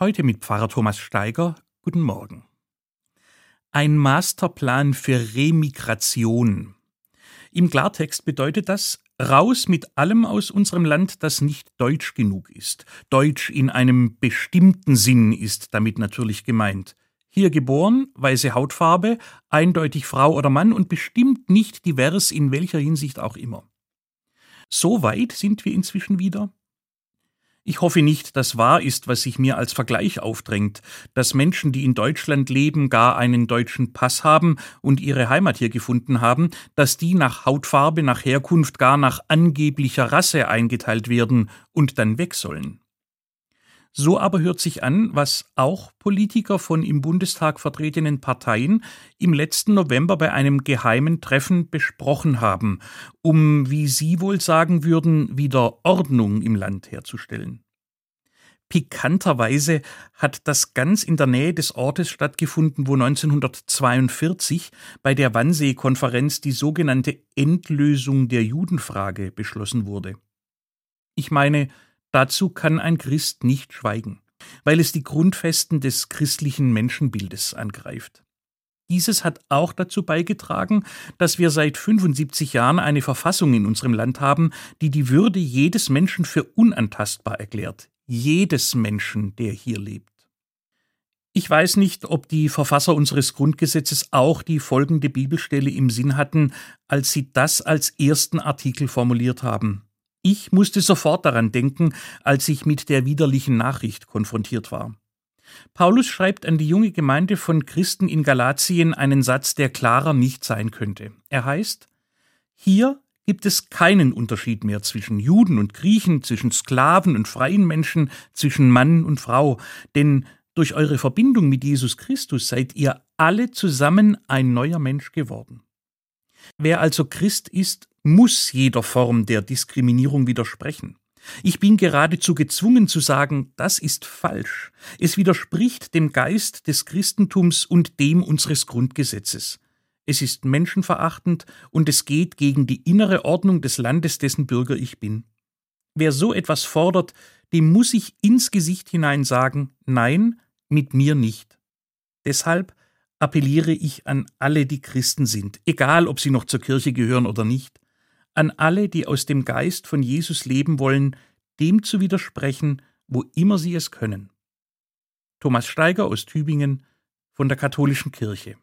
Heute mit Pfarrer Thomas Steiger. Guten Morgen. Ein Masterplan für Remigration. Im Klartext bedeutet das raus mit allem aus unserem Land, das nicht deutsch genug ist. Deutsch in einem bestimmten Sinn ist damit natürlich gemeint. Hier geboren, weiße Hautfarbe, eindeutig Frau oder Mann und bestimmt nicht divers in welcher Hinsicht auch immer. So weit sind wir inzwischen wieder, ich hoffe nicht, dass wahr ist, was sich mir als Vergleich aufdrängt, dass Menschen, die in Deutschland leben, gar einen deutschen Pass haben und ihre Heimat hier gefunden haben, dass die nach Hautfarbe, nach Herkunft, gar nach angeblicher Rasse eingeteilt werden und dann weg sollen. So aber hört sich an, was auch Politiker von im Bundestag vertretenen Parteien im letzten November bei einem geheimen Treffen besprochen haben, um, wie Sie wohl sagen würden, wieder Ordnung im Land herzustellen. Pikanterweise hat das ganz in der Nähe des Ortes stattgefunden, wo 1942 bei der Wannsee-Konferenz die sogenannte Endlösung der Judenfrage beschlossen wurde. Ich meine, Dazu kann ein Christ nicht schweigen, weil es die Grundfesten des christlichen Menschenbildes angreift. Dieses hat auch dazu beigetragen, dass wir seit 75 Jahren eine Verfassung in unserem Land haben, die die Würde jedes Menschen für unantastbar erklärt. Jedes Menschen, der hier lebt. Ich weiß nicht, ob die Verfasser unseres Grundgesetzes auch die folgende Bibelstelle im Sinn hatten, als sie das als ersten Artikel formuliert haben. Ich musste sofort daran denken, als ich mit der widerlichen Nachricht konfrontiert war. Paulus schreibt an die junge Gemeinde von Christen in Galatien einen Satz, der klarer nicht sein könnte. Er heißt, hier gibt es keinen Unterschied mehr zwischen Juden und Griechen, zwischen Sklaven und freien Menschen, zwischen Mann und Frau, denn durch eure Verbindung mit Jesus Christus seid ihr alle zusammen ein neuer Mensch geworden. Wer also Christ ist, muss jeder Form der Diskriminierung widersprechen. Ich bin geradezu gezwungen zu sagen, das ist falsch. Es widerspricht dem Geist des Christentums und dem unseres Grundgesetzes. Es ist menschenverachtend und es geht gegen die innere Ordnung des Landes, dessen Bürger ich bin. Wer so etwas fordert, dem muss ich ins Gesicht hinein sagen, nein, mit mir nicht. Deshalb appelliere ich an alle, die Christen sind, egal ob sie noch zur Kirche gehören oder nicht, an alle, die aus dem Geist von Jesus leben wollen, dem zu widersprechen, wo immer sie es können. Thomas Steiger aus Tübingen von der Katholischen Kirche